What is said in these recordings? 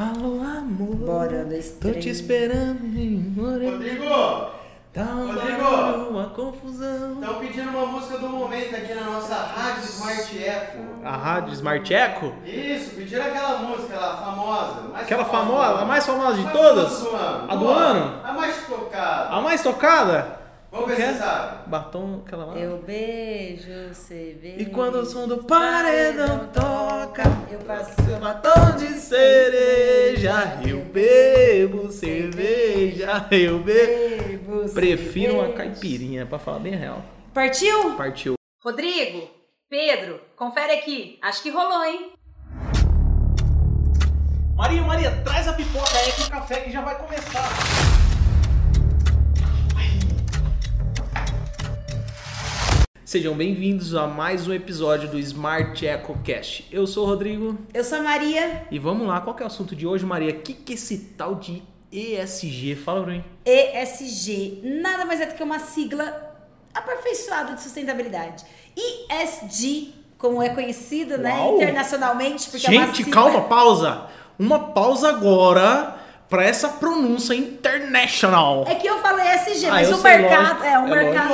Alô, amor. Bora, dois, Tô três. te esperando, amor. Rodrigo, Tá um Rodrigo. uma confusão. estão pedindo uma música do momento aqui na nossa rádio Smart Echo. A rádio Smart Echo? Isso, pediram aquela música lá, famosa. mais Aquela famosa, ano. a mais famosa de Mais todas? famosa do ano. A do ano? A mais tocada. A mais tocada? Vamos ver que se sabe. Batom, aquela lá. Eu beijo, você beija. E quando o som do paredão toca, eu passo batom de cereja, eu bebo cerveja, eu bebo. Prefiro uma caipirinha, pra falar bem real. Partiu? Partiu. Rodrigo, Pedro, confere aqui. Acho que rolou, hein? Maria, Maria, traz a pipoca aí com o café que já vai começar. Sejam bem-vindos a mais um episódio do Smart Echo Cast. Eu sou o Rodrigo Eu sou a Maria, e vamos lá, qual é o assunto de hoje, Maria? O que, que esse tal de ESG? Fala pra mim. ESG. Nada mais é do que uma sigla aperfeiçoada de sustentabilidade. ESG, como é conhecido, né, internacionalmente, porque é uma Gente, sigla... calma, pausa. Uma pausa agora pra essa pronúncia international. É que eu falo ESG, Ah, mas o mercado, lógico. é, o É mercado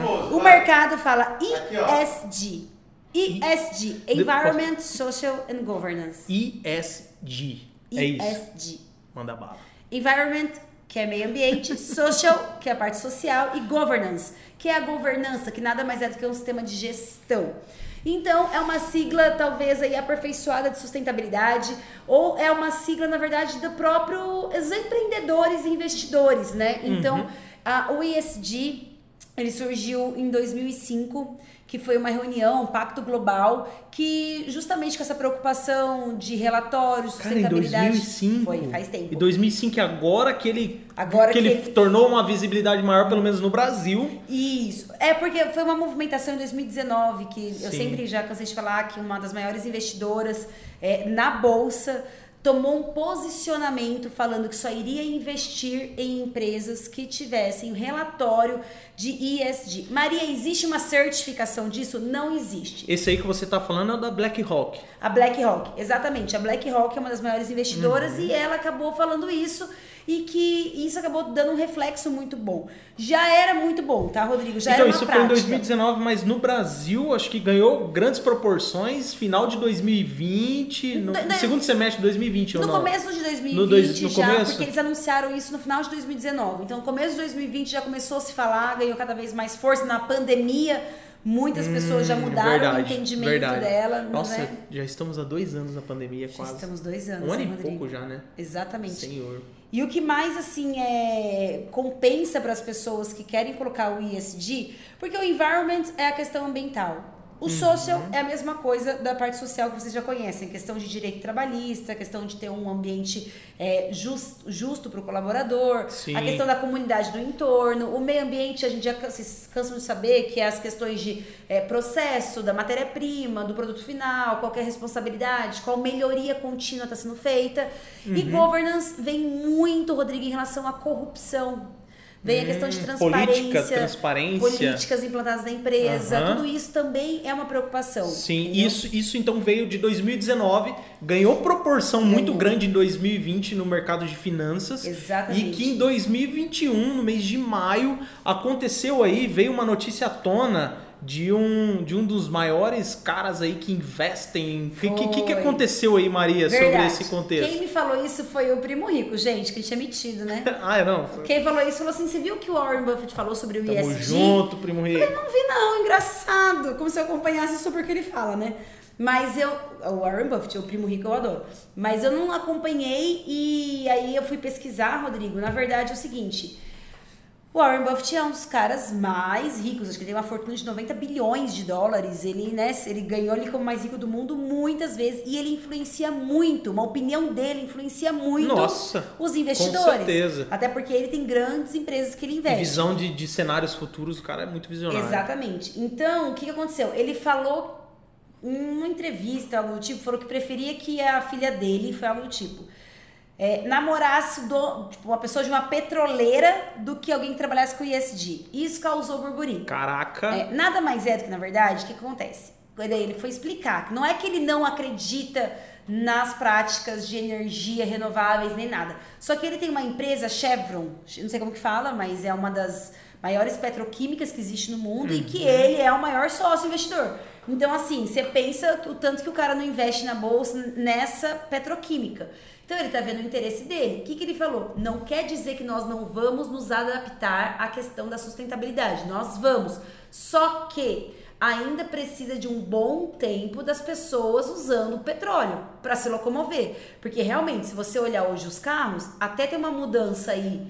close. O mercado fala ó. ESG. ESG, Environment, Social and Governance. ESG. É isso. ESG. Manda bala. Environment, que é meio ambiente, social, que é a parte social, e governance, que é a governança, que nada mais é do que um sistema de gestão. Então, é uma sigla talvez aí aperfeiçoada de sustentabilidade, ou é uma sigla, na verdade, do próprio os empreendedores e investidores, né? Então, a, o ESG, ele surgiu em 2005, que foi uma reunião, um pacto global, que justamente com essa preocupação de relatórios, Cara, em sustentabilidade... 2005. Foi, faz tempo. E 2005 é agora que ele Agora que que ele tornou uma visibilidade maior, pelo menos no Brasil. Isso. É porque foi uma movimentação em 2019 que eu Sim. sempre já cansei de falar que uma das maiores investidoras é, na bolsa tomou um posicionamento falando que só iria investir em empresas que tivessem relatório de ESG. Maria, existe uma certificação disso? Não existe. Esse aí que você tá falando é o da BlackRock. A BlackRock, exatamente. A BlackRock é uma das maiores investidoras Uhum. e ela acabou falando isso e que isso acabou dando um reflexo muito bom. Já era muito bom, tá, Rodrigo? Já então, era uma isso prática. foi em 2019, mas no Brasil acho que ganhou grandes proporções. Final de 2020, no, No- no- segundo semestre de 2020 ou No começo de 2020 No dois- no já, começo? porque eles anunciaram isso no final de 2019. Então, no começo de 2020 já começou a se falar, ganhou cada vez mais força. Na pandemia, muitas pessoas já Hum, mudaram verdade, o entendimento verdade. dela. Nossa, né? já estamos há dois anos na pandemia Já quase. estamos dois anos, um ano né, e pouco já, né? Exatamente. Senhor. E o que mais assim é compensa para as pessoas que querem colocar o ESG, porque o environment é a questão ambiental. O social Uhum. é a mesma coisa da parte social que vocês já conhecem, questão de direito trabalhista, questão de ter um ambiente é, jus- justo para o colaborador, Sim. a questão da comunidade do entorno, o meio ambiente, a gente já can- vocês cansam de saber que é as questões de é, processo, da matéria-prima, do produto final, qual que é a responsabilidade, qual melhoria contínua está sendo feita. E Uhum. governance vem muito, Rodrigo, em relação à corrupção. Vem a questão de Hum, transparência, política, transparência. políticas implantadas na empresa, Aham. tudo isso também é uma preocupação. Sim, entendeu? isso, isso então veio de 2019, ganhou proporção muito Ganhou. grande em 2020 no mercado de finanças. Exatamente. E que em 2021, no mês de maio, aconteceu aí, veio uma notícia à tona de um, de um dos maiores caras aí que investem. O que, que, que, aconteceu aí, Maria, sobre Verdade. esse contexto? Quem me falou isso foi o primo rico, gente, que ele tinha metido, né? ah, é não? Quem falou isso falou assim: você viu o que o Warren Buffett falou sobre o Tamo ESG? junto, primo Eu rico. não vi, não, engraçado. Como se eu acompanhasse super o que ele fala, né? Mas eu. O Warren Buffett, o primo rico, eu adoro. Mas eu não acompanhei e aí eu fui pesquisar, Rodrigo. Na verdade é o seguinte. O Warren Buffett é um dos caras mais ricos, acho que ele tem uma fortuna de 90 bilhões de dólares. Ele, né, ele ganhou ali como mais rico do mundo muitas vezes e ele influencia muito, uma opinião dele influencia muito Nossa, os investidores. com certeza. Até porque ele tem grandes empresas que ele E investe. visão de, de cenários futuros, o cara é muito visionário. Exatamente. Então, o que, que aconteceu? Ele falou em uma entrevista, algo do tipo, falou que preferia que a filha dele, foi algo do tipo, é, namorasse do, tipo, uma pessoa de uma petroleira do que alguém que trabalhasse com ISD. Isso causou burburinho. Caraca. É, nada mais é do que, na verdade, o que, acontece? Ele foi explicar que não é que ele não acredita nas práticas de energia renováveis nem nada. Só que ele tem uma empresa, Chevron, não sei como que fala, mas é uma das maiores petroquímicas que existe no mundo e que ele é o maior sócio investidor. Então, assim, você pensa o tanto que o cara não investe na bolsa nessa petroquímica. Então, ele tá vendo o interesse dele. O que, que ele falou? Não quer dizer que nós não vamos nos adaptar à questão da sustentabilidade. Nós vamos. Só que ainda precisa de um bom tempo das pessoas usando o petróleo para se locomover. Porque realmente, se você olhar hoje os carros, até tem uma mudança aí,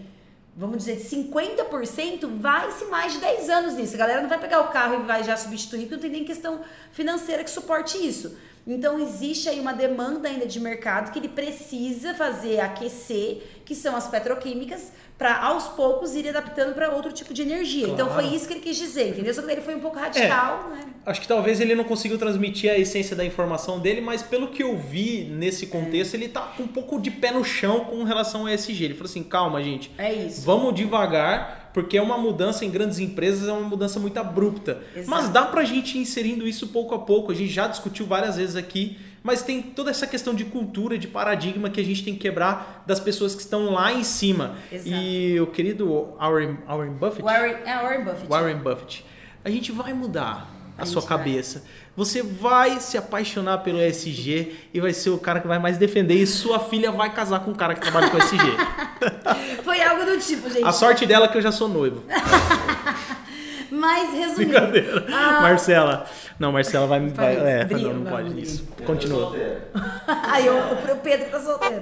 vamos dizer, de 50%, vai-se mais de 10 anos nisso. A galera não vai pegar o carro e vai já substituir, porque não tem nem questão financeira que suporte isso. Então existe aí uma demanda ainda de mercado que ele precisa fazer aquecer, que são as petroquímicas, para aos poucos ir adaptando para outro tipo de energia. Então Claro. foi isso que ele quis dizer, entendeu? Só que ele foi um pouco radical, né? Acho que talvez ele não conseguiu transmitir a essência da informação dele, mas pelo que eu vi nesse contexto, ele tá com um pouco de pé no chão com relação ao ESG. Ele falou assim: calma, gente, É isso. vamos devagar, porque é uma mudança em grandes empresas, é uma mudança muito abrupta. Exato. Mas dá pra gente ir inserindo isso pouco a pouco. A gente já discutiu várias vezes aqui, mas tem toda essa questão de cultura, de paradigma que a gente tem que quebrar das pessoas que estão lá em cima. Exato. E o querido Warren, Warren Buffett. Warren, é Warren Buffett. Warren Buffett. A gente vai mudar a, A sua gente vai. cabeça. Você vai se apaixonar pelo ESG e vai ser o cara que vai mais defender e sua filha vai casar com um cara que trabalha com ESG. Foi algo do tipo, gente. a sorte dela é que eu já sou noivo. Mas resumindo. Ah. Marcela. Não, Marcela vai. vai Vai, é, briga, não, não pode isso. Continua. Aí o, o Pedro tá solteiro.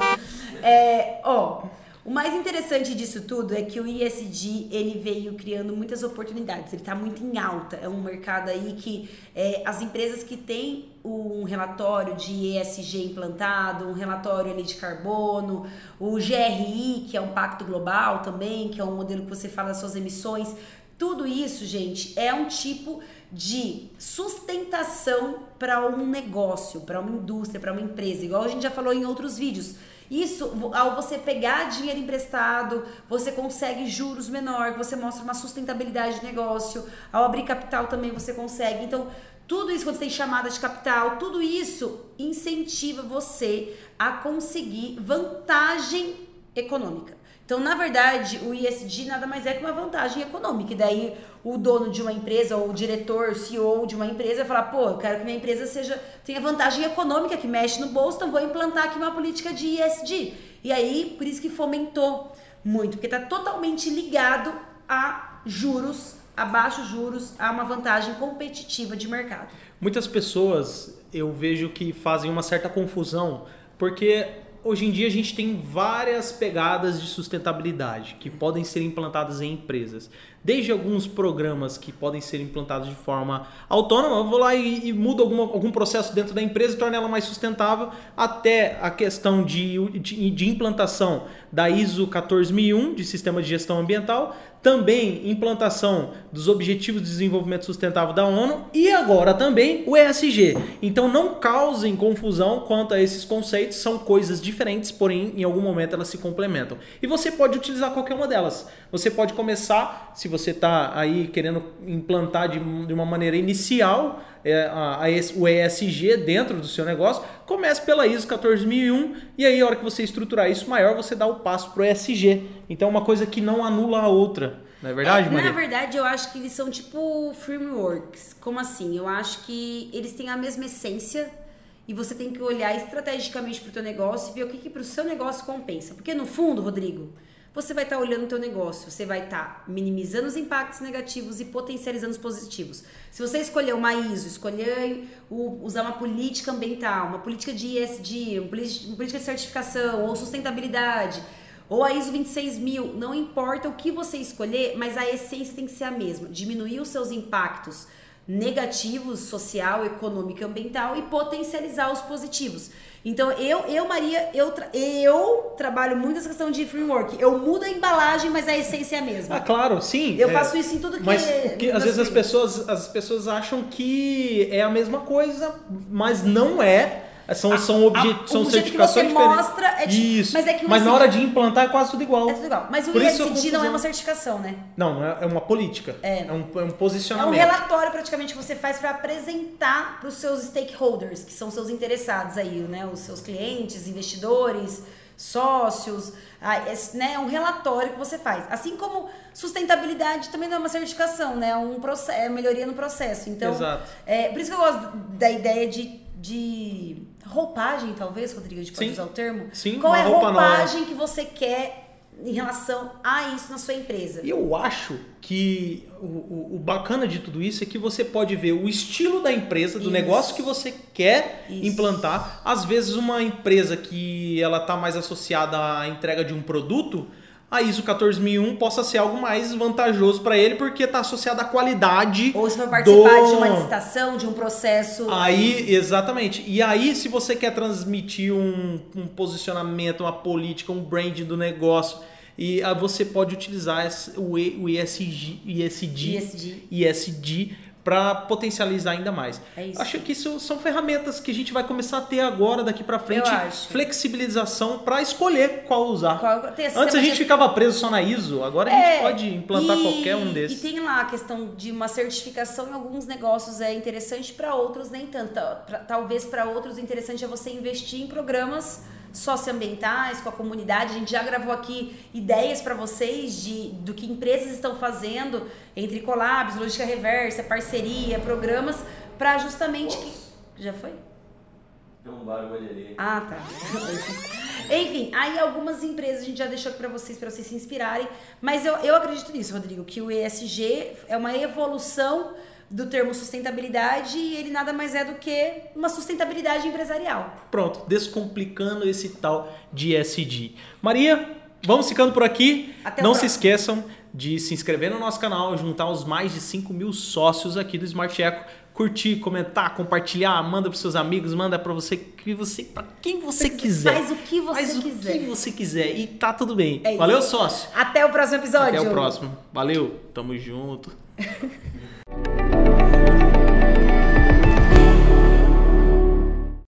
É, ó, o mais interessante disso tudo é que o ISD ele veio criando muitas oportunidades. Ele tá muito em alta. É um mercado aí que é, as empresas que têm um relatório de ESG implantado, um relatório ali de carbono, o GRI, que é um pacto global também, que é um modelo que você fala das suas emissões. Tudo isso, gente, é um tipo de sustentação para um negócio, para uma indústria, para uma empresa, igual a gente já falou em outros vídeos. Isso, ao você pegar dinheiro emprestado, você consegue juros menor, você mostra uma sustentabilidade de negócio. Ao abrir capital também você consegue. Então, tudo isso, quando você tem chamada de capital, tudo isso incentiva você a conseguir vantagem econômica. Então, na verdade, o ISD nada mais é que uma vantagem econômica. E daí, o dono de uma empresa, ou o diretor, CEO de uma empresa, falar: pô, eu quero que minha empresa seja tenha vantagem econômica, que mexe no bolso, então vou implantar aqui uma política de ISD. E aí, por isso que fomentou muito, porque está totalmente ligado a juros, a baixos juros, a uma vantagem competitiva de mercado. Muitas pessoas eu vejo que fazem uma certa confusão, porque hoje em dia a gente tem várias pegadas de sustentabilidade que podem ser implantadas em empresas. Desde alguns programas que podem ser implantados de forma autônoma, eu vou lá e, e mudo alguma, algum processo dentro da empresa e torno ela mais sustentável, até a questão de, de, de implantação da ISO 14001, de Sistema de Gestão Ambiental, também implantação dos Objetivos de Desenvolvimento Sustentável da ONU e agora também o ESG. Então não causem confusão quanto a esses conceitos, são coisas diferentes, porém em algum momento elas se complementam. E você pode utilizar qualquer uma delas. Você pode começar, se você está aí querendo implantar de, de uma maneira inicial é, a, a o ESG dentro do seu negócio, comece pela ISO 14001 e aí a hora que você estruturar isso maior, você dá o passo para o ESG. Então é uma coisa que não anula a outra. Não é verdade, É, Maria? Na verdade, eu acho que eles são tipo frameworks. Como assim? Eu acho que eles têm a mesma essência e você tem que olhar estrategicamente para o teu negócio e ver o que, que para o seu negócio compensa. Porque no fundo, Rodrigo, você vai estar olhando o teu negócio, você vai estar minimizando os impactos negativos e potencializando os positivos. Se você escolher uma ISO, escolher o- usar uma política ambiental, uma política de ESG, uma política de certificação ou sustentabilidade, ou a ISO 26000, não importa o que você escolher, mas a essência tem que ser a mesma, diminuir os seus impactos negativos, social, econômico e ambiental e potencializar os positivos. Então, eu, eu Maria, eu, tra- eu trabalho muito essa questão de framework. Eu mudo a embalagem, mas a essência é a mesma. Ah, claro, sim. Eu é, faço isso em tudo que Mas o que, às vezes as pessoas, as pessoas acham que é a mesma coisa, mas não é. São, são, obje... a- são jeito que certificações você diferentes. mostra é tipo- Isso. mas é que mas na hora de implantar é quase tudo igual. É tudo igual. Mas o ISD não é uma certificação, né? Não, é, é uma política. É. um, é um É um posicionamento. relatório praticamente que você faz para apresentar para os seus stakeholders, que são seus interessados aí, né? Os seus clientes, investidores, sócios. Ah, esse, né? É um relatório que você faz. Assim como sustentabilidade também não é uma certificação, né? É um processo, é melhoria no processo. Então, Exato. é, por isso que eu gosto da ideia de, de roupagem, talvez, Rodrigo, a gente pode Sim. usar o termo. Sim, Qual uma é a roupa nova. roupagem que você quer em relação a isso na sua empresa? Eu acho que o, o- o bacana de tudo isso é que você pode ver o estilo da empresa, do Isso. negócio que você quer Isso. implantar. Às vezes uma empresa que ela está mais associada à entrega de um produto, a ISO 14001 possa ser algo mais vantajoso para ele porque está associada à qualidade. Ou se for participar do- de uma licitação, de um processo. Aí, exatamente. E aí, se você quer transmitir um, um posicionamento, uma política, um branding do negócio, e ah, você pode utilizar o ESG, ESG, ESG. ESG para potencializar ainda mais. É isso. Acho que isso são ferramentas que a gente vai começar a ter agora, daqui para frente, flexibilização para escolher qual usar. Qual- Antes a gente de- ficava preso só na ISO, agora a É, gente pode implantar e- qualquer um E desses. tem lá a questão de uma certificação em alguns negócios é interessante, para outros nem tanto. Pra- talvez para outros interessante é você investir em programas socioambientais com a comunidade. A gente já gravou aqui ideias para vocês de do que empresas estão fazendo entre collabs, logística reversa, parceria, programas para justamente que já foi Tem um barulho ali. ah, tá. Enfim, aí algumas empresas a gente já deixou aqui pra vocês, para vocês se inspirarem. Mas eu, eu acredito nisso, Rodrigo, que o ESG é uma evolução do termo sustentabilidade e ele nada mais é do que uma sustentabilidade empresarial. Pronto, descomplicando esse tal de ESG. Maria, vamos ficando por aqui. Até Não se esqueçam de se inscrever no nosso canal, juntar os mais de 5 mil sócios aqui do Smart Eco. Curtir, comentar, compartilhar, manda para seus amigos, manda para você que você, para quem você quiser. Faz o que você Faz quiser. o que você quiser e tá tudo bem. É Valeu, isso. sócio. Até o próximo episódio. Até o próximo. Valeu, tamo junto.